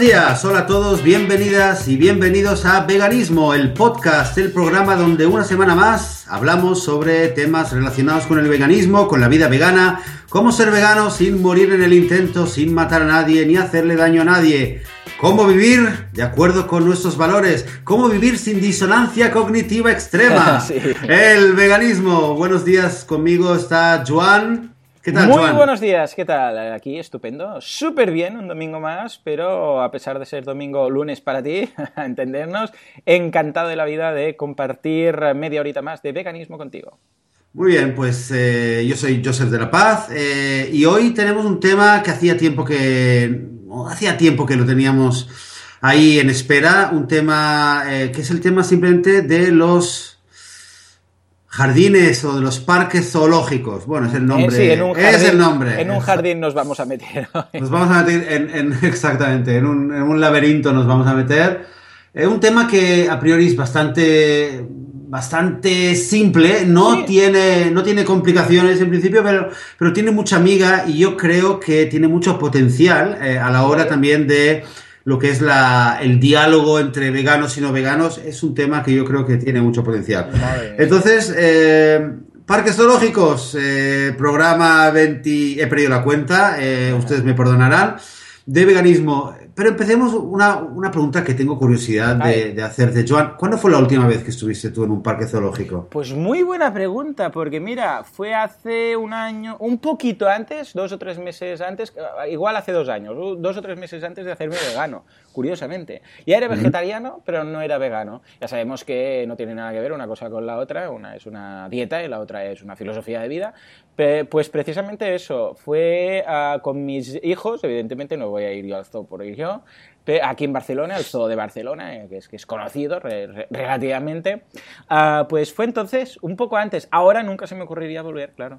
Buenos días, hola a todos, bienvenidas y bienvenidos a Veganismo, el podcast, el programa donde una semana más hablamos sobre temas relacionados con el veganismo, con la vida vegana, cómo ser vegano sin morir en el intento, sin matar a nadie ni hacerle daño a nadie, cómo vivir de acuerdo con nuestros valores, cómo vivir sin disonancia cognitiva extrema. Sí. El veganismo. Buenos días, conmigo está Joan. ¿Qué tal, Muy Joan? buenos días, ¿qué tal? Aquí estupendo, súper bien, un domingo más, pero a pesar de ser domingo lunes para ti, a entendernos, encantado de la vida de compartir media horita más de veganismo contigo. Muy bien, pues eh, yo soy Joseph de la Paz eh, y hoy tenemos un tema que hacía tiempo que hacía tiempo que lo teníamos ahí en espera, un tema eh, que es el tema simplemente de los jardines o de los parques zoológicos. Bueno, es el nombre. Eh, sí, en un es jardín, el nombre. En un jardín nos vamos a meter. hoy. Nos vamos a meter en, en- exactamente, en un, en un laberinto nos vamos a meter. Es un tema que a priori es bastante, bastante simple, no, Sí. tiene, no tiene complicaciones en principio, pero, pero tiene mucha amiga y yo creo que tiene mucho potencial eh, a la hora también de lo que es la, el diálogo entre veganos y no veganos. Es un tema que yo creo que tiene mucho potencial. Entonces, eh, parques zoológicos, eh, programa 20, he perdido la cuenta, eh, ustedes me perdonarán, de veganismo. Pero empecemos una, una pregunta que tengo curiosidad de, de hacerte. Joan, ¿cuándo fue la última vez que estuviste tú en un parque zoológico? Pues muy buena pregunta, porque mira, fue hace un año, un poquito antes, dos o tres meses antes, eh, igual hace dos años, dos o tres meses antes de hacerme vegano, curiosamente. Ya era vegetariano, pero no era vegano. Ya sabemos que no tiene nada que ver una cosa con la otra, una es una dieta y la otra es una filosofía de vida. Pues precisamente eso, fue ah, con mis hijos, evidentemente no voy a ir yo al zoo por ir yo, aquí en Barcelona, el zoo de Barcelona, eh, que es, que es conocido re- re- relativamente, Ah, pues fue entonces, un poco antes, ahora nunca se me ocurriría volver, claro.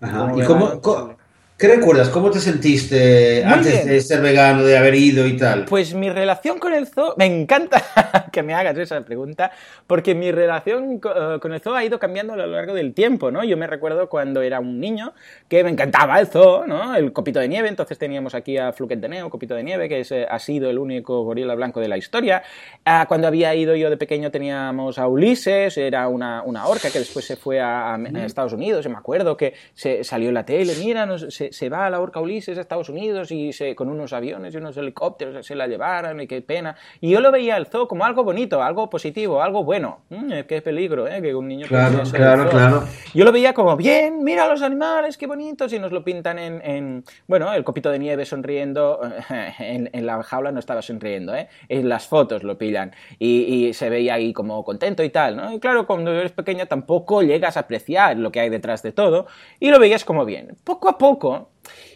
Ajá. Como ¿Y vegano, cómo. Qué recuerdas? ¿Cómo te sentiste Muy antes bien. de ser vegano, de haber ido y tal? Pues mi relación con el zoo, me encanta que me hagas esa pregunta, porque mi relación eh, con el zoo ha ido cambiando a lo largo del tiempo, ¿no? Yo me recuerdo cuando era un niño que me encantaba el zoo, ¿no? El copito de nieve, entonces teníamos aquí a Fluket de Neo, copito de nieve, que es, eh, ha sido el único gorila blanco de la historia. Ah, cuando había ido yo de pequeño teníamos a Ulises, era una, una orca que después se fue a, a- Estados Unidos, y me acuerdo que se salió en la tele, mira, nos- se, se va la orca Ulises a Estados Unidos y se, con unos aviones y unos helicópteros se la llevaron y qué pena. Y yo lo veía el zoo como algo bonito, algo positivo, algo bueno. Mm, qué peligro, ¿eh? Que un niño Claro, claro, claro. Yo lo veía como, bien, mira los animales, qué bonitos, y nos lo pintan en, en- bueno, el copito de nieve sonriendo, en, en la jaula no estaba sonriendo, ¿eh? En las fotos lo pillan, y, y se veía ahí como contento y tal, ¿no? Y claro, cuando eres pequeña tampoco llegas a apreciar lo que hay detrás de todo, y lo veías como bien. Poco a poco,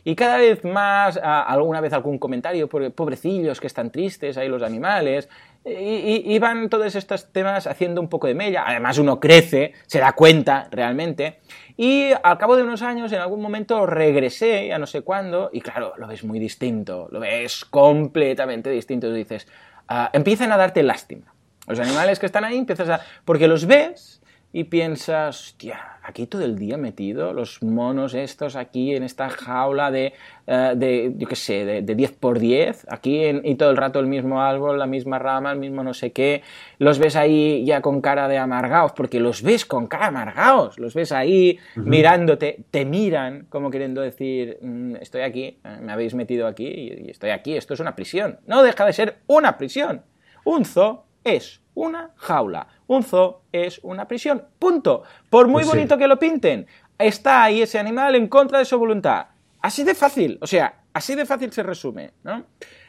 y cada vez más, alguna vez algún comentario, por- pobrecillos que están tristes, ahí los animales, y, y- y van todos estos temas haciendo un poco de mella. Además, uno crece, se da cuenta realmente. Y al cabo de unos años, en algún momento regresé, ya no sé cuándo, y claro, lo ves muy distinto, lo ves completamente distinto. Tú dices, ah, empiezan a darte lástima. Los animales que están ahí empiezas a. Porque los ves y piensas, hostia, aquí todo el día metido, los monos estos aquí en esta jaula de, eh, de yo qué sé, de, de 10 por 10, aquí en- y todo el rato el mismo árbol, la misma rama, el mismo no sé qué, los ves ahí ya con cara de amargados, porque los ves con cara amargados, los ves ahí mirándote, te miran como queriendo decir, "Mm, estoy aquí, eh, me habéis metido aquí y, y estoy aquí, esto es una prisión. No deja de ser una prisión. Un zoo es una jaula. Un zoo es una prisión. Punto. Por muy Pues sí. bonito que lo pinten, está ahí ese animal en contra de su voluntad. Así de fácil. O sea, así de fácil se resume, ¿no?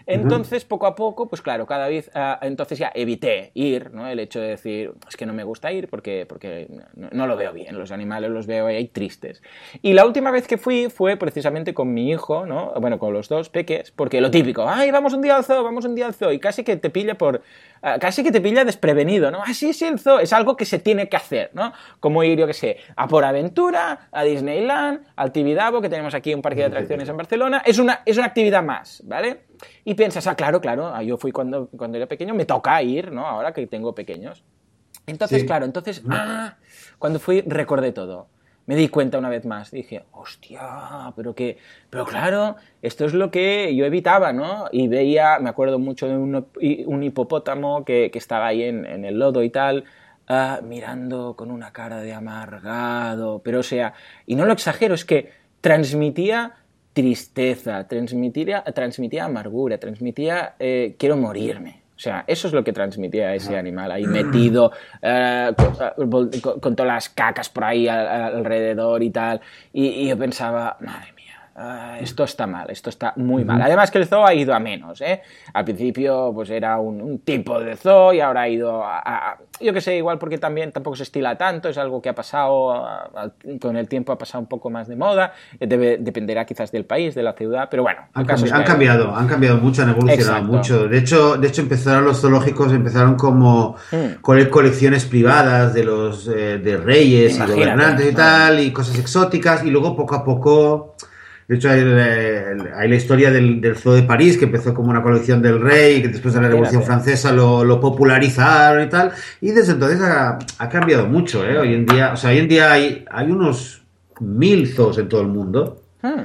Entonces, poco a poco, pues claro, cada vez, ah, entonces ya evité ir, ¿no? El hecho de decir, es que no me gusta ir porque, porque no, no lo veo bien, los animales los veo ahí tristes. Y la última vez que fui fue precisamente con mi hijo, ¿no? Bueno, con los dos peques, porque lo típico, ay, vamos un día al zoo, vamos un día al zoo, y casi que te pilla por, ah, casi que te pilla desprevenido, ¿no? Ah, sí, sí, el zoo, es algo que se tiene que hacer, ¿no? Como ir, yo qué sé, a Por Aventura, a Disneyland, al Tibidabo, que tenemos aquí un parque de atracciones en Barcelona, es una, es una actividad más, ¿vale? Y piensas, ah, claro, claro, ah, yo fui cuando, cuando era pequeño, me toca ir, ¿no? Ahora que tengo pequeños. Entonces, Sí. claro, entonces, ah, cuando fui recordé todo. me di cuenta una vez más. Dije, hostia, pero que, pero claro, esto es lo que yo evitaba, ¿no? Y veía, me acuerdo mucho de un, un hipopótamo que, que, estaba ahí en, en, el lodo y tal, uh, mirando con una cara de amargado, pero o sea, y no lo exagero, es que transmitía tristeza, transmitía, transmitía amargura, transmitía eh, quiero morirme. O sea, eso es lo que transmitía ese animal ahí metido eh, con, con, con, todas las cacas por ahí alrededor y tal. Y, y yo pensaba, madre mía Esto está mal, esto está muy mal. Además que el zoo ha ido a menos, ¿eh? Al principio pues era un, un tipo de zoo y ahora ha ido a, a, yo que sé, igual porque también tampoco se estila tanto, es algo que ha pasado, a, con el tiempo ha pasado un poco más de moda, Debe, dependerá quizás del país, de la ciudad, pero bueno. Han, cambi han cambiado, han cambiado mucho, han evolucionado Exacto. mucho. De hecho, de hecho empezaron los zoológicos, empezaron como mm. con colecciones privadas de los eh, de reyes Imagínate, y gobernantes y tal, y cosas exóticas, y luego poco a poco... De hecho, hay, hay la historia del, del, Zoo de París, que empezó como una colección del rey, que después de la Revolución Francesa lo, lo popularizaron y tal. Y desde entonces ha, ha, cambiado mucho, ¿eh? Hoy en día, o sea, hoy en día hay, hay unos mil zoos en todo el mundo. Hmm.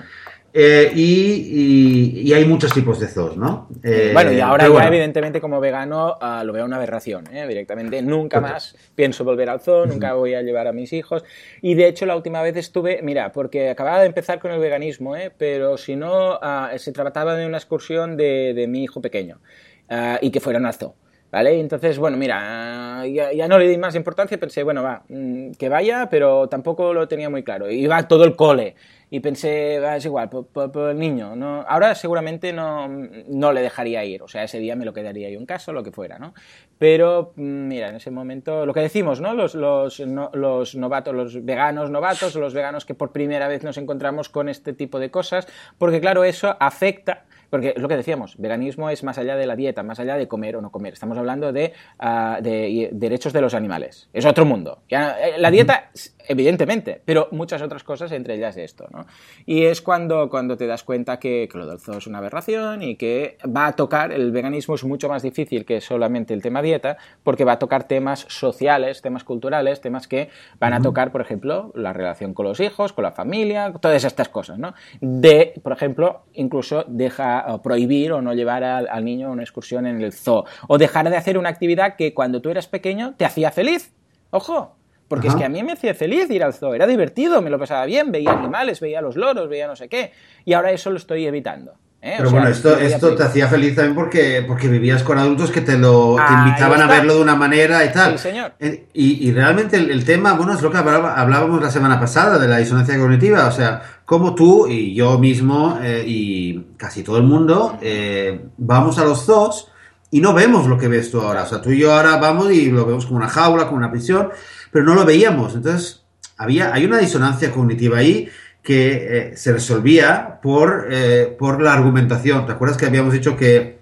Eh, y, y, y, hay muchos tipos de zoos, ¿no? Eh, bueno, y ahora ya bueno. evidentemente como vegano uh, lo veo una aberración, ¿eh? directamente. Nunca más pienso volver al zoo, nunca voy a llevar a mis hijos. Y de hecho la última vez estuve, mira, porque acababa de empezar con el veganismo, ¿eh? pero si no, uh, se trataba de una excursión de, de mi hijo pequeño uh, y que fueran al zoo. ¿Vale? Entonces, bueno, mira, ya, ya, no le di más importancia, pensé, bueno, va, mm, que vaya, pero tampoco lo tenía muy claro. Iba todo el cole y pensé, va, es igual, por, el niño. ¿no? Ahora seguramente no, no le dejaría ir, o sea, ese día me lo quedaría yo en casa, lo que fuera, ¿no? Pero, mm, mira, en ese momento, lo que decimos, ¿no? Los, los, no, los novatos, los veganos novatos, los veganos que por primera vez nos encontramos con este tipo de cosas, porque claro, eso afecta porque es lo que decíamos, veganismo es más allá de la dieta, más allá de comer o no comer. Estamos hablando de, uh, de derechos de los animales. Es otro mundo. Ya, eh, la dieta, evidentemente, pero muchas otras cosas, entre ellas esto. ¿no? Y es cuando, cuando te das cuenta que, que lo del zoo es una aberración y que va a tocar, el veganismo es mucho más difícil que solamente el tema dieta, porque va a tocar temas sociales, temas culturales, temas que van a tocar, por ejemplo, la relación con los hijos, con la familia, todas estas cosas. ¿no? De, por ejemplo, incluso deja prohibir o no llevar al, al, niño a una excursión en el zoo. O dejar de hacer una actividad que cuando tú eras pequeño te hacía feliz. Ojo, porque Ajá. es que a mí me hacía feliz ir al zoo, era divertido, me lo pasaba bien, veía animales, veía los loros, veía no sé qué. Y ahora eso lo estoy evitando. ¿eh? Pero o sea, bueno, esto, esto te hacía feliz también porque, porque vivías con adultos que te lo te invitaban a verlo de una manera y tal. Sí, señor. Y, y realmente el, el, tema, bueno, es lo que hablábamos la semana pasada de la disonancia cognitiva. O sea, como tú y yo mismo eh, y casi todo el mundo eh, vamos a los zoos y no vemos lo que ves tú ahora. O sea, tú y yo ahora vamos y lo vemos como una jaula, como una prisión, pero no lo veíamos. Entonces, había, hay una disonancia cognitiva ahí que eh, se resolvía por, por la argumentación. ¿Te acuerdas que habíamos dicho que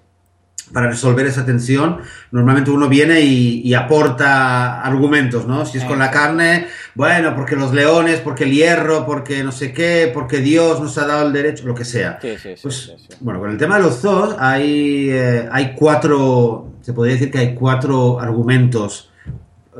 para resolver esa tensión, normalmente uno viene y, y, aporta argumentos, ¿no? Si es con la carne, bueno, porque los leones, porque el hierro, porque no sé qué, porque Dios nos ha dado el derecho, lo que sea. Sí, sí, pues, sí, sí, Bueno, con el tema de los zoos hay, eh, hay cuatro, se podría decir que hay cuatro argumentos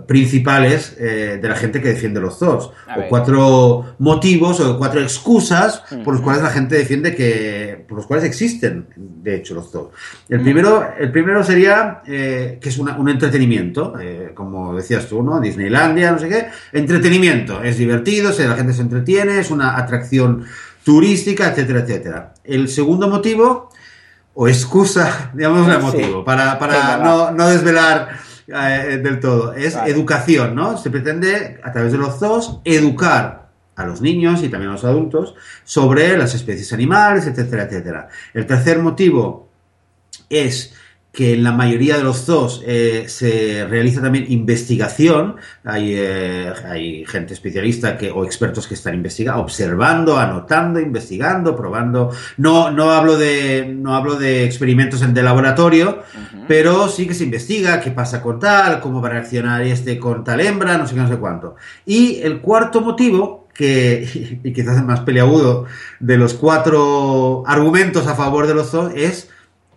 principales eh, de la gente que defiende los zoos. o cuatro motivos o cuatro excusas -huh. por los cuales la gente defiende que. por los cuales existen, de hecho, los zoos. El, primero, el primero sería eh, que es una, un entretenimiento, eh, como decías tú, ¿no? Disneylandia, no sé qué. Entretenimiento. Es divertido, o la gente se entretiene, es una atracción turística, etcétera, etcétera. El segundo motivo, o excusa, digamos, el motivo, sí. para, para no, no desvelar eh, del todo. Es vale. educación, ¿no? Se pretende, a través de los zoos, educar a los niños y también a los adultos sobre las especies animales, etcétera, etcétera. El tercer motivo es que en la mayoría de los zoos eh, se realiza también investigación, hay, eh, hay, gente especialista que, o expertos que están investigando, observando, anotando, investigando, probando. No, no, hablo, de, no hablo de experimentos de laboratorio, uh -huh. pero sí que se investiga qué pasa con tal, cómo va a reaccionar este con tal hembra, no sé qué, no sé cuánto. Y el cuarto motivo que, y quizás el más peleagudo de los cuatro argumentos a favor de los zoos es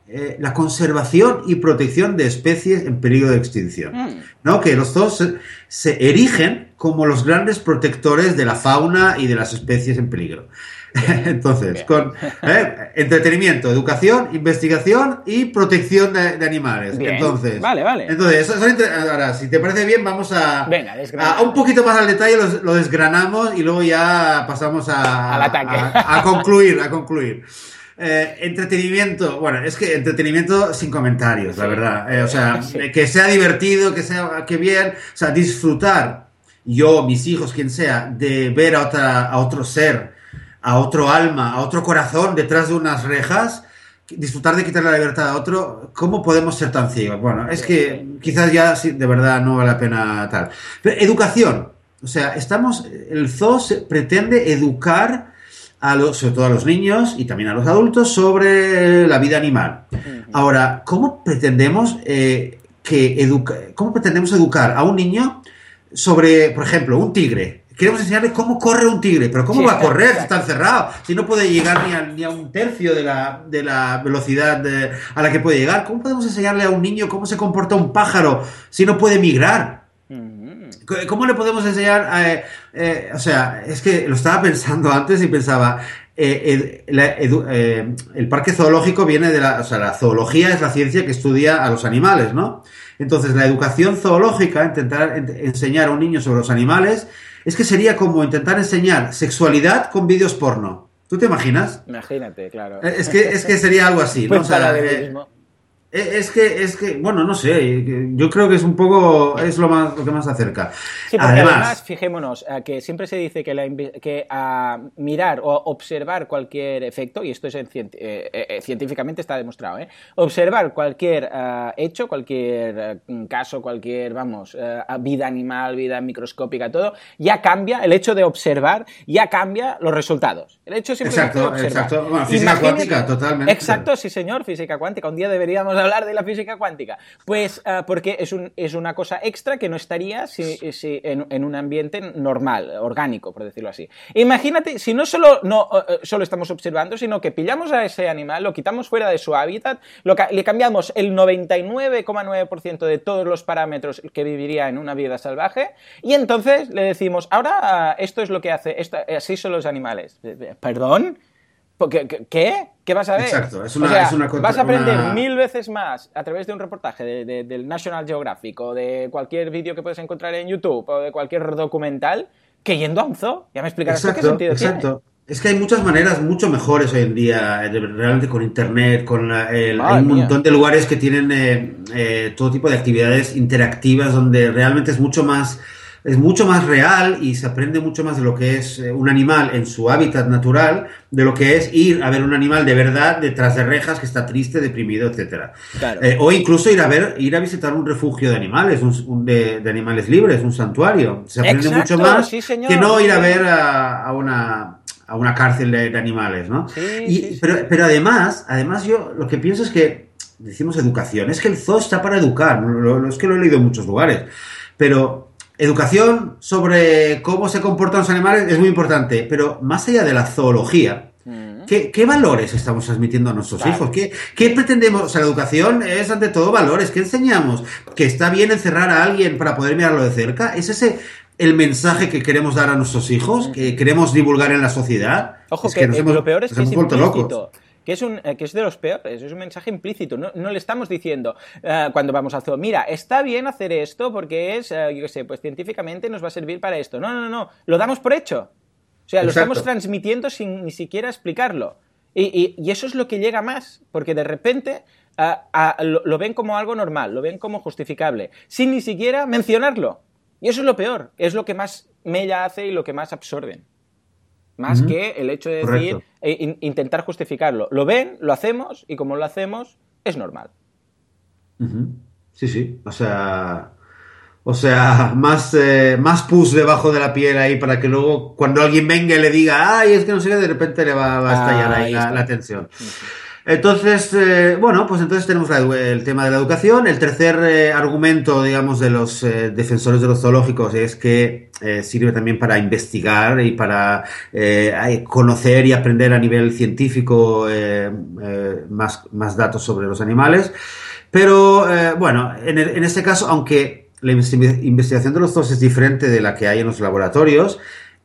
eh, la conservación y protección de especies en peligro de extinción. Mm. ¿no? Que los zoos se, se, erigen como los grandes protectores de la fauna y de las especies en peligro. Entonces, con ¿eh? entretenimiento, educación, investigación y protección de, animales. Entonces, vale, vale. Entonces, ahora, si te parece bien, vamos a, Venga, a un poquito más al detalle, lo, desgranamos y luego ya pasamos a, al ataque. A, concluir, a concluir. Eh, entretenimiento, bueno, es que entretenimiento sin comentarios, la verdad. Eh, o sea, que sea divertido, que sea que bien, o sea, disfrutar, yo, mis hijos, quien sea, de ver a, otra, a otro ser a otro alma, a otro corazón detrás de unas rejas, disfrutar de quitar la libertad a otro, ¿cómo podemos ser tan ciegos? Bueno, es que quizás ya de verdad no vale la pena tal. Pero educación, o sea, estamos, el zoo pretende educar a los, sobre todo a los niños y también a los adultos sobre la vida animal. Ahora, ¿cómo pretendemos eh, que educa, cómo pretendemos educar a un niño sobre, por ejemplo, un tigre? queremos enseñarle cómo corre un tigre, pero ¿cómo va a correr si está encerrado? Si no puede llegar ni a, ni a un tercio de la, de la velocidad a la que puede llegar. ¿Cómo podemos enseñarle a un niño cómo se comporta un pájaro si no puede migrar? ¿Cómo le podemos enseñar? A, eh, eh, o sea, es que lo estaba pensando antes y pensaba, eh, el parque zoológico viene de la, o sea, la zoología es la ciencia que estudia a los animales, ¿no? Entonces, la educación zoológica, intentar enseñar a un niño sobre los animales, es que sería como intentar enseñar sexualidad con vídeos porno. ¿Tú te imaginas? Imagínate, claro. Eh, es que, es que sería algo así, ¿no? Pues eh, es que, es que, bueno, no sé, yo creo que es un poco, es lo más, lo que más acerca. Sí, además, fijémonos, eh, que siempre se dice que, la, que a mirar o observar cualquier efecto, y esto es eh, científicamente está demostrado, ¿eh? observar cualquier hecho, cualquier caso, cualquier, vamos, vida animal, vida microscópica, todo, ya cambia, el hecho de observar ya cambia los resultados. El hecho exacto, Exacto, bueno, física cuántica, totalmente. Exacto, sí señor, física cuántica. Un día deberíamos hablar de la física cuántica? Pues ah, porque es, un, es, una cosa extra que no estaría en, un ambiente normal, orgánico, por decirlo así. Imagínate, si no solo, no, eh, eh, solo estamos observando, sino que pillamos a ese animal, lo quitamos fuera de su hábitat, lo, le cambiamos el 99,9% de todos los parámetros que viviría en una vida salvaje, y entonces le decimos, ahora ah, esto es lo que hace, esto, así son los animales. ¿Perdón? ¿Qué? ¿Qué? ¿Qué vas a ver? Exacto, es una, Vas a aprender mil veces más a través de un reportaje del National Geographic o de cualquier vídeo que puedes encontrar en YouTube o de cualquier documental que yendo a un zoo. Ya me explicarás qué sentido exacto. Es que hay muchas maneras mucho mejores hoy en día, eh, realmente con internet, con hay un montón de lugares que tienen eh, eh, todo tipo de actividades interactivas donde realmente es mucho más es mucho más real y se aprende mucho más de lo que es eh, un animal en su hábitat natural, de lo que es ir a ver un animal de verdad detrás de rejas que está triste, deprimido, etcétera. Eh, o incluso ir a ver, ir a visitar un refugio de animales, un, de, animales libres, un santuario. Se aprende mucho más que no ir a ver a, una a una cárcel de, animales, ¿no? pero, pero además, además yo lo que pienso es que decimos educación, es que el zoo está para educar, es que lo he leído en muchos lugares, pero Educación sobre cómo se comportan los animales es muy importante, pero más allá de la zoología, mm. ¿qué, valores estamos transmitiendo a nuestros hijos? ¿Qué, pretendemos? O sea, la educación es ante todo valores. ¿Qué enseñamos? ¿Que está bien encerrar a alguien para poder mirarlo de cerca? ¿Es ese el mensaje que queremos dar a nuestros hijos? ¿Que queremos divulgar en la sociedad? Ojo, que, lo peor es que es implícito que es, un, eh, que es de los peores, es un mensaje implícito, no, le estamos diciendo eh, cuando vamos a zoo, mira, está bien hacer esto porque es, eh, yo qué sé, pues científicamente nos va a servir para esto. No, no, no, lo damos por hecho. O sea, lo estamos transmitiendo sin ni siquiera explicarlo. Y, eso es lo que llega más, porque de repente lo, ven como algo normal, lo ven como justificable, sin ni siquiera mencionarlo. Y eso es lo peor, es lo que más mella hace y lo que más absorben más que el hecho de decir, e intentar justificarlo. Lo ven, lo hacemos y como lo hacemos, es normal. Sí, sí, o sea, o sea, más, eh, más pus debajo de la piel ahí para que luego cuando alguien venga y le diga, ay, es que no sé qué, de repente le va, a estallar ahí, la, la, tensión. Entonces, eh, bueno, pues entonces tenemos el tema de la educación. El tercer eh, argumento, digamos, de los eh, defensores de los zoológicos es que sirve también para investigar y para conocer y aprender a nivel científico más, más datos sobre los animales. Pero, bueno, en, en este caso, aunque la investigación de los zoos es diferente de la que hay en los laboratorios,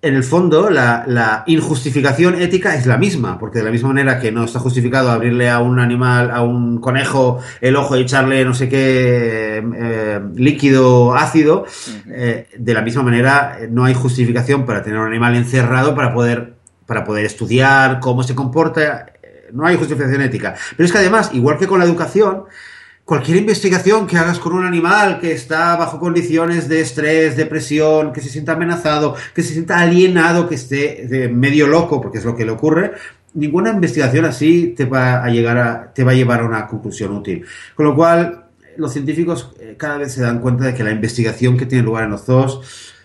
en el fondo la, injustificación ética es la misma, porque de la misma manera que no está justificado abrirle a un animal, a un conejo, el ojo y echarle no sé qué eh, líquido ácido, eh, de la misma manera no hay justificación para tener un animal encerrado para poder, para poder estudiar cómo se comporta, no hay justificación ética. Pero es que además, igual que con la educación, cualquier investigación que hagas con un animal que está bajo condiciones de estrés, depresión, que se sienta amenazado, que se sienta alienado, que esté medio loco, porque es lo que le ocurre, ninguna investigación así te va a llegar a, te va a llevar a una conclusión útil. Con lo cual, los científicos eh, cada vez se dan cuenta de que la investigación que tiene lugar en los zoos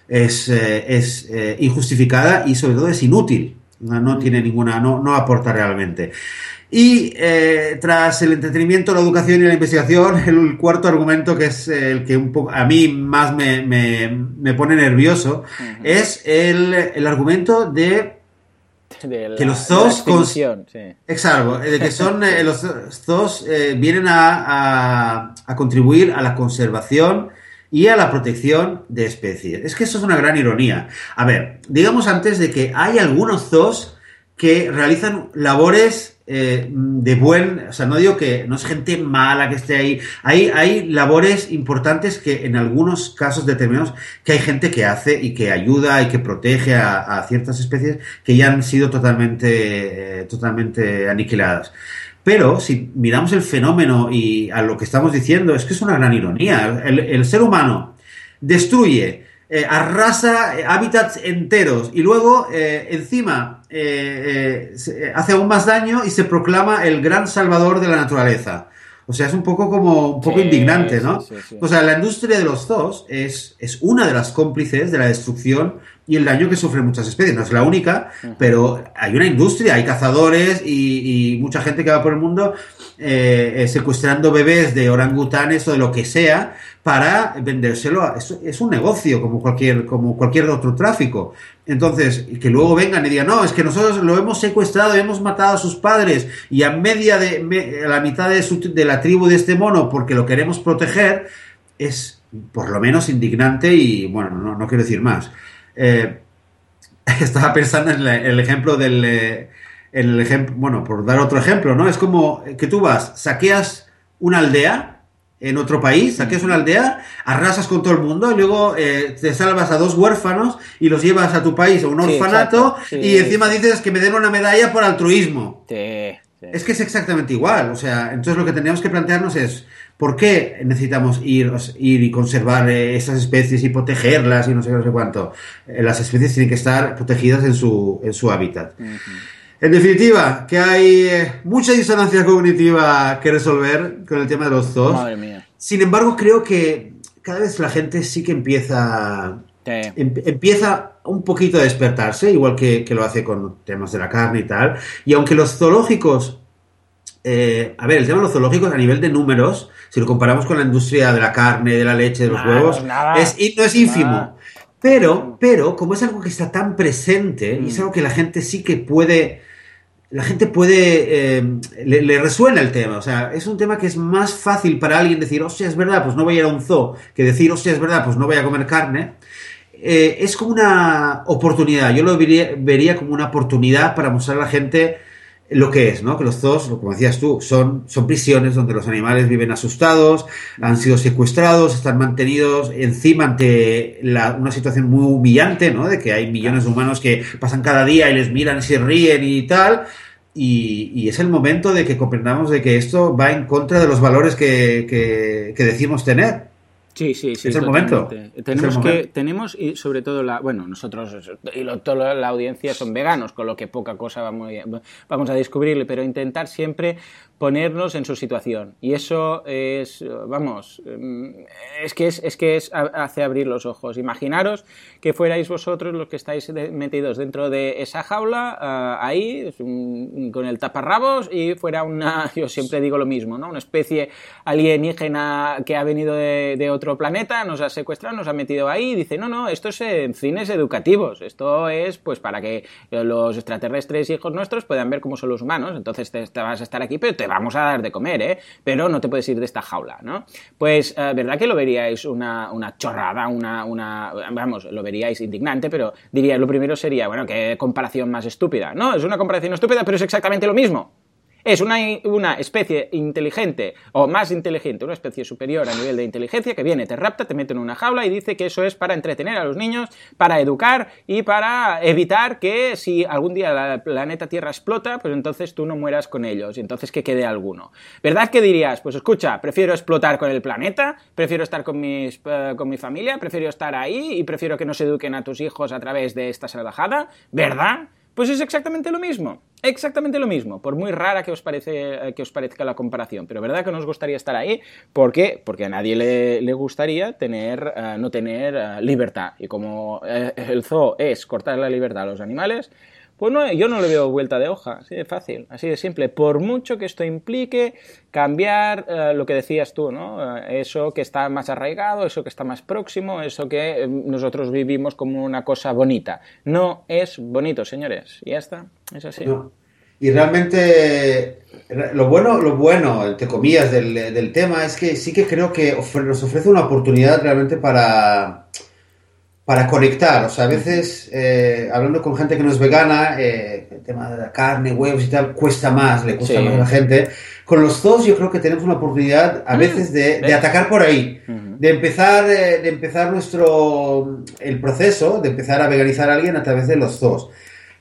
es, eh, eh, injustificada y sobre todo es inútil. No, tiene ninguna, no aporta realmente. Y eh, tras el entretenimiento, la educación y la investigación, el cuarto argumento, que es el que un poco a mí más me, me, pone nervioso, es el, el, argumento de, que los zoos... Exacto, de que son, eh, los zoos eh, vienen a, a, contribuir a la conservación y a la protección de especies. Es que eso es una gran ironía. A ver, digamos antes de que hay algunos zoos que realizan labores eh, de buen, o sea, no digo que no es gente mala que esté ahí, hay, hay labores importantes que en algunos casos determinados que hay gente que hace y que ayuda y que protege a, ciertas especies que ya han sido totalmente, eh, totalmente aniquiladas. Pero si miramos el fenómeno y a lo que estamos diciendo, es que es una gran ironía. el ser humano destruye eh, arrasa eh, hábitats enteros y luego eh, encima hace aún más daño y se proclama el gran salvador de la naturaleza. O sea, es un poco como un poco indignante, ¿no? o sea, la industria de los zoos es, es una de las cómplices de la destrucción y el daño que sufren muchas especies. No es la única, pero hay una industria, hay cazadores y, mucha gente que va por el mundo secuestrando bebés de orangutanes o de lo que sea para vendérselo. es, un negocio como cualquier, como cualquier otro tráfico. Entonces, que luego vengan y digan, no, es que nosotros lo hemos secuestrado y hemos matado a sus padres y a media de, la mitad de, la tribu de este mono porque lo queremos proteger, es por lo menos indignante y, bueno, no, quiero decir más. Eh, estaba pensando en el ejemplo del... Eh, el ejemplo, bueno, por dar otro ejemplo, ¿no? Es como que tú vas, saqueas una aldea, en otro país, saqueas una aldea, arrasas con todo el mundo y luego eh, te salvas a dos huérfanos y los llevas a tu país a un orfanato y encima dices que me den una medalla por altruismo. Es que es exactamente igual. O sea, entonces lo que tendríamos que plantearnos es ¿por qué necesitamos ir, ir y conservar eh, esas especies y protegerlas y no sé, no sé cuánto? Eh, las especies tienen que estar protegidas en su, en su hábitat. En definitiva, que hay eh, mucha disonancia cognitiva que resolver con el tema de los zoos. Madre mía. Sin embargo, creo que cada vez la gente sí que empieza, em, empieza un poquito a despertarse, igual que, lo hace con temas de la carne y tal. Y aunque los zoológicos, eh, a ver, el tema de los zoológicos a nivel de números, si lo comparamos con la industria de la carne, de la leche, de los huevos, es, no es ínfimo. Pero, pero, como es algo que está tan presente, y es mm. algo que la gente sí que puede la gente puede, eh, le, resuena el tema, o sea, es un tema que es más fácil para alguien decir, hostia, es verdad, pues no voy a ir a un zoo, que decir, hostia, es verdad, pues no voy a comer carne. Eh, es como una oportunidad, yo lo vería, vería, como una oportunidad para mostrar a la gente lo que es, ¿no? Que los zoos, como decías tú, son, son prisiones donde los animales viven asustados, han sido secuestrados, están mantenidos encima ante una situación muy humillante, ¿no? De que hay millones de humanos que pasan cada día y les miran y se ríen y tal. Y, es el momento de que comprendamos de que esto va en contra de los valores que, que decimos tener. Sí, sí, sí. Es el momento. Tenemos que, tenemos y sobre todo la, bueno, nosotros y toda la audiencia son veganos, con lo que poca cosa vamos, vamos a descubrirle, pero intentar siempre ponernos en su situación. Y eso es, vamos, mm, es que es, es que es hace abrir los ojos. Imaginaros que fuerais vosotros los que estáis metidos dentro de esa jaula, ah, ahí, con el taparrabos, y fuera una, yo siempre digo lo mismo, ¿no? Una especie alienígena que ha venido de, otro planeta, nos ha secuestrado, nos ha metido ahí y dice, no, no, esto es en fines educativos, esto es pues para que los extraterrestres hijos nuestros puedan ver cómo son los humanos, entonces te, vas a estar aquí, pero te vamos a dar de comer, ¿eh? Pero no te puedes ir de esta jaula, ¿no? Pues, eh, ¿verdad que lo veríais una, una chorrada, una, una, vamos, lo veríais indignante, pero diría, lo primero sería, bueno, qué comparación más estúpida. No, es una comparación estúpida, pero es exactamente lo mismo. Es una, una, especie inteligente o más inteligente, una especie superior a nivel de inteligencia que viene, te rapta, te mete en una jaula y dice que eso es para entretener a los niños, para educar y para evitar que si algún día el planeta Tierra explota, pues entonces tú no mueras con ellos y entonces que quede alguno. ¿Verdad que dirías? Pues escucha, prefiero explotar con el planeta, prefiero estar con, mis, eh, con mi familia, prefiero estar ahí y prefiero que no se eduquen a tus hijos a través de esta salvajada, ¿verdad? Pues es exactamente lo mismo, exactamente lo mismo, por muy rara que os, parece, que os parezca la comparación, pero verdad que no os gustaría estar ahí, ¿por qué? Porque a nadie le, gustaría tener, eh, no tener eh, libertad, y como eh, el zoo es cortar la libertad a los animales, pues no, yo no le veo vuelta de hoja, así de fácil, así de simple. Por mucho que esto implique cambiar eh, lo que decías tú, ¿no? Eh, eso que está más arraigado, eso que está más próximo, eso que eh, nosotros vivimos como una cosa bonita. No es bonito, señores. Y ya está, es así. Y realmente lo bueno, lo bueno, entre comillas, del, del tema es que sí que creo que nos ofrece una oportunidad realmente para para conectar. O sea, a veces, eh, hablando con gente que no es vegana, eh, el tema de la carne, huevos y tal, cuesta más, le cuesta más a la gente. Con los dos yo creo que tenemos una oportunidad a mm, veces de, atacar por ahí, de empezar, eh, de empezar nuestro, el proceso, de empezar a veganizar a alguien a través de los dos.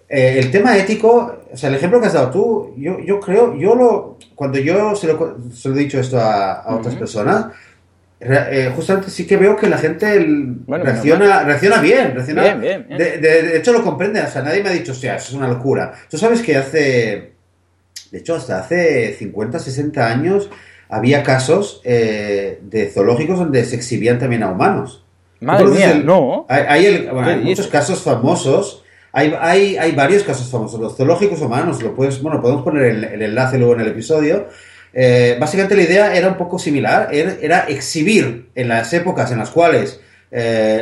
el tema ético, o sea, el ejemplo que has dado tú, yo, yo creo, yo lo, cuando yo se lo, se lo he dicho esto a, otras personas, eh, justamente sí que veo que la gente reacciona, reacciona bien, reacciona, bien, De, hecho lo comprende, o sea, nadie me ha dicho, o sea, eso es una locura. Tú sabes que hace, de hecho, hasta hace 50, 60 años había casos eh, de zoológicos donde se exhibían también a humanos. Madre mía, no. Hay, muchos casos famosos. Hay, hay, hay, varios casos famosos. Los zoológicos humanos, lo puedes, bueno, podemos poner el enlace luego en el episodio eh, básicamente la idea era un poco similar, era, exhibir en las épocas en las cuales eh,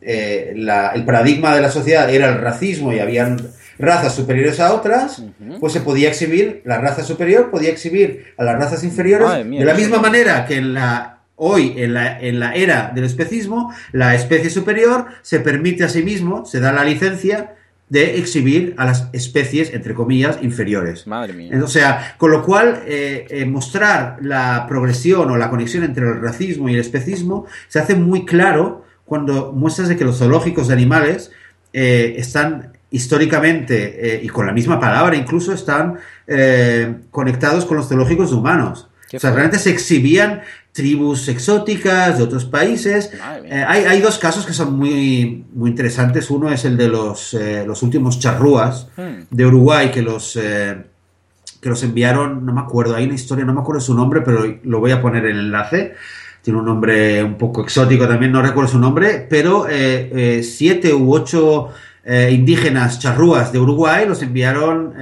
eh, el paradigma de la sociedad era el racismo y habían razas superiores a otras, pues se podía exhibir, la raza superior podía exhibir a las razas inferiores de la misma manera que en la hoy en la, en la era del especismo, la especie superior se permite a sí mismo, se da la licencia de exhibir a las especies, entre comillas, inferiores. Madre mía. O sea, con lo cual, eh, eh, mostrar la progresión o la conexión entre el racismo y el especismo se hace muy claro cuando muestras de que los zoológicos de animales eh, están históricamente, y con la misma palabra incluso, están conectados con los zoológicos de humanos. O sea, realmente se exhibían tribus exóticas de otros países. Eh, hay, dos casos que son muy, muy interesantes. Uno es el de los, eh, los últimos charrúas hmm. de Uruguay que los, eh, que los enviaron, no me acuerdo, hay una historia, no me acuerdo su nombre, pero lo voy a poner en el enlace. Tiene un nombre un poco exótico también, no recuerdo su nombre, pero siete u ocho indígenas charrúas de Uruguay los enviaron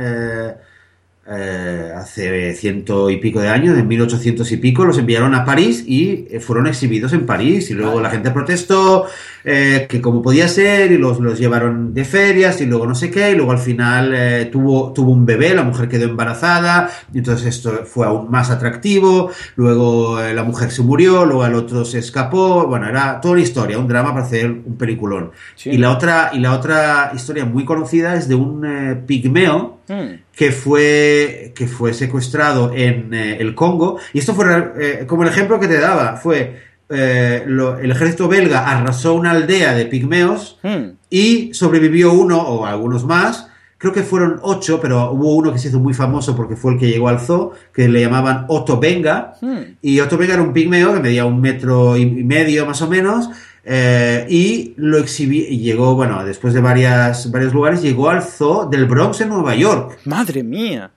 eh, hace ciento y pico de años, en 1800 y pico, los enviaron a París y eh, fueron exhibidos en París. Y luego la gente protestó eh, que como podía ser y los, los llevaron de ferias y luego no sé qué. Y luego al final tuvo, tuvo un bebé, la mujer quedó embarazada y entonces esto fue aún más atractivo. Luego la mujer se murió, luego el otro se escapó. Bueno, era toda una historia, un drama para hacer un peliculón. Y, la otra, y la otra historia muy conocida es de un pigmeo. Hmm que fue, que fue secuestrado en eh, el Congo. Y esto fue eh, como el ejemplo que te daba, fue eh, el ejército belga arrasó una aldea de pigmeos hmm. y sobrevivió uno o algunos más. Creo que fueron ocho, pero hubo uno que se hizo muy famoso porque fue el que llegó al zoo, que le llamaban Otto Benga. Hmm. Y Otto Benga era un pigmeo que medía un metro y medio más o menos, eh, y lo exhibí, y llegó, bueno, después de varias, varios lugares, llegó al zoo del Bronx en Nueva York. ¡Madre mía!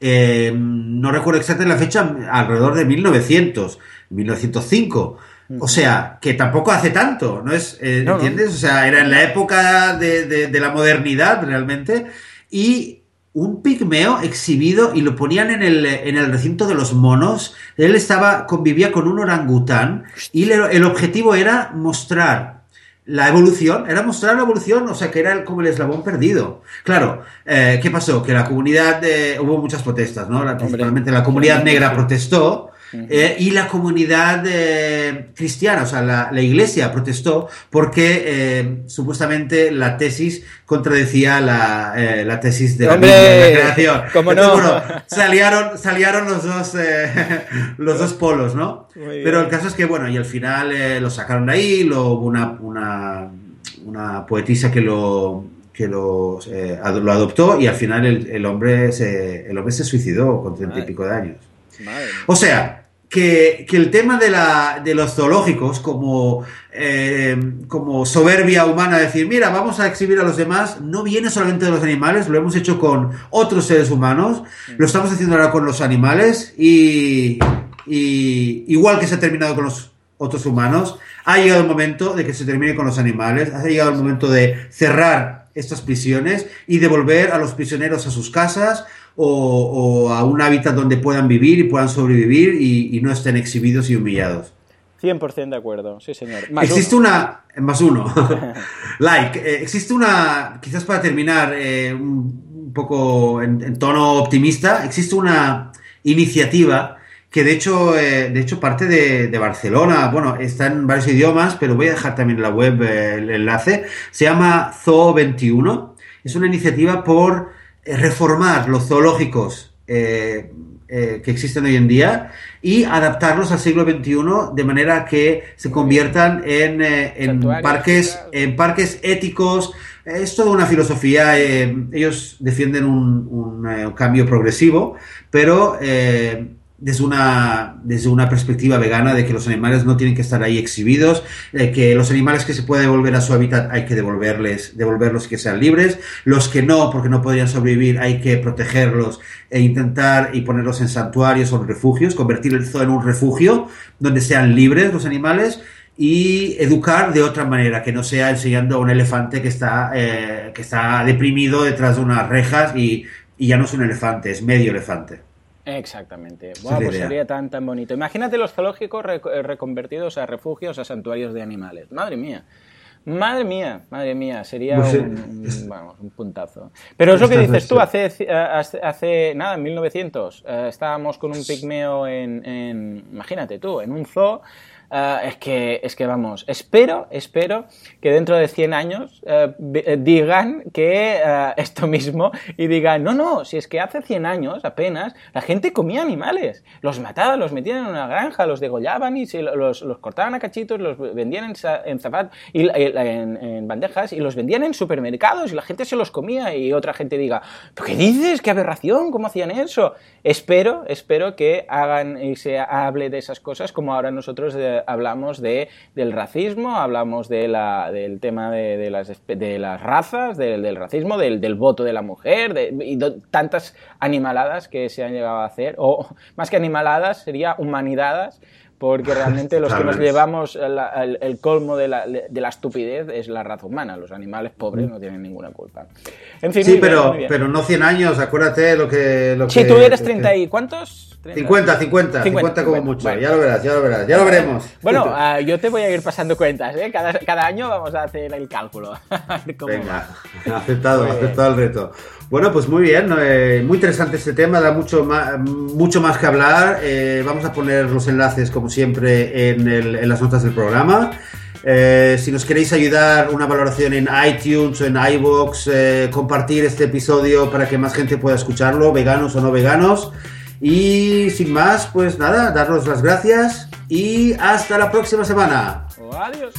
Eh, no recuerdo exactamente la fecha, alrededor de 1900, 1905. O sea, que tampoco hace tanto, ¿no es? Eh, ¿Entiendes? O sea, era en la época de, de, la modernidad realmente. Y un pigmeo exhibido y lo ponían en el, en el recinto de los monos. Él estaba, convivía con un orangután y el objetivo era mostrar la evolución, era mostrar la evolución, o sea, que era como el eslabón perdido. Claro, eh, ¿qué pasó? Que la comunidad, hubo muchas protestas, ¿no? principalmente la comunidad negra protestó eh, y la comunidad eh, cristiana, o sea, la, iglesia protestó porque eh, supuestamente la tesis contradecía la, tesis de la, creación. ¿cómo no? salieron, salieron los, dos, los dos polos, ¿no? Pero el caso es que, bueno, y al final lo sacaron de ahí, lo, hubo una, una, poetisa que lo que lo, lo, adoptó y al final el, hombre, se, el hombre se suicidó con treinta y pico de años. O sea, que, el tema de, la, de los zoológicos como, eh, como soberbia humana, decir, mira, vamos a exhibir a los demás, no viene solamente de los animales, lo hemos hecho con otros seres humanos, lo estamos haciendo ahora con los animales y, y igual que se ha terminado con los otros humanos, ha llegado el momento de que se termine con los animales, ha llegado el momento de cerrar estas prisiones y devolver a los prisioneros a sus casas, o, a un hábitat donde puedan vivir y puedan sobrevivir y, no estén exhibidos y humillados. 100% de acuerdo, sí señor. existe una, más uno, like, eh, existe una, quizás para terminar eh, un, poco en, tono optimista, existe una iniciativa que de hecho, eh, de hecho parte de, Barcelona, bueno, está en varios idiomas, pero voy a dejar también en la web el enlace, se llama Zoo 21, es una iniciativa por reformar los zoológicos eh, eh, que existen hoy en día y adaptarlos al siglo XXI de manera que se conviertan en, parques, en parques éticos. Es toda una filosofía. ellos defienden un, un cambio progresivo, pero desde una, desde una perspectiva vegana de que los animales no tienen que estar ahí exhibidos, de que los animales que se pueden devolver a su hábitat hay que devolverles, devolverlos que sean libres, los que no, porque no podrían sobrevivir, hay que protegerlos e intentar y ponerlos en santuarios o en refugios, convertir el zoo en un refugio donde sean libres los animales y educar de otra manera, que no sea enseñando a un elefante que está, eh, que está deprimido detrás de unas rejas y, y ya no es un elefante, es medio elefante. Exactamente. pues sería tan, tan bonito. Imagínate los zoológicos eh, reconvertidos a refugios, a santuarios de animales. Madre mía. Madre mía, madre mía, sería pues un, puntazo. Pero es lo que dices tú, hace, hace, nada, en 1900, eh, estábamos con un pigmeo en, en, imagínate tú, en un zoo Ah, es, que, es que vamos, espero, espero que dentro de 100 años eh, eh, digan que eh, esto mismo y digan, no, no, si es que hace 100 años apenas la gente comía animales, los mataban, los metían en una granja, los degollaban y se, los, los, cortaban a cachitos, los vendían en, en zapatos y en, en, bandejas y los vendían en supermercados y la gente se los comía y otra gente diga, qué dices? ¿Qué aberración? ¿Cómo hacían eso? Espero, espero que hagan y se hable de esas cosas como ahora nosotros hablamos de, del racismo, hablamos de la, del tema de, las, de las razas, del, racismo, del, del, voto de la mujer, de, y tantas animaladas que se han llegado a hacer, o más que animaladas, sería humanidades porque realmente los que nos llevamos el, colmo de la, de la, estupidez es la raza humana. Los animales pobres no tienen ninguna culpa. En fin, sí, pero, pero no 100 años, acuérdate lo que... Lo sí, tú eres 30 y... ¿Cuántos? 50, 50, 50, como mucho. Ya lo verás, ya lo verás, ya lo veremos. Bueno, uh, yo te voy a ir pasando cuentas, ¿eh? Cada, cada año vamos a hacer el cálculo. Venga, aceptado, aceptado el reto. Bueno, pues muy bien, eh, muy interesante este tema, da mucho más, mucho más que hablar. Eh, vamos a poner los enlaces, como siempre, en, el, en las notas del programa. Eh, si nos queréis ayudar, una valoración en iTunes o en iVoox, compartir este episodio para que más gente pueda escucharlo, veganos o no veganos. Y sin más, pues nada, daros las gracias y hasta la próxima semana. Adiós.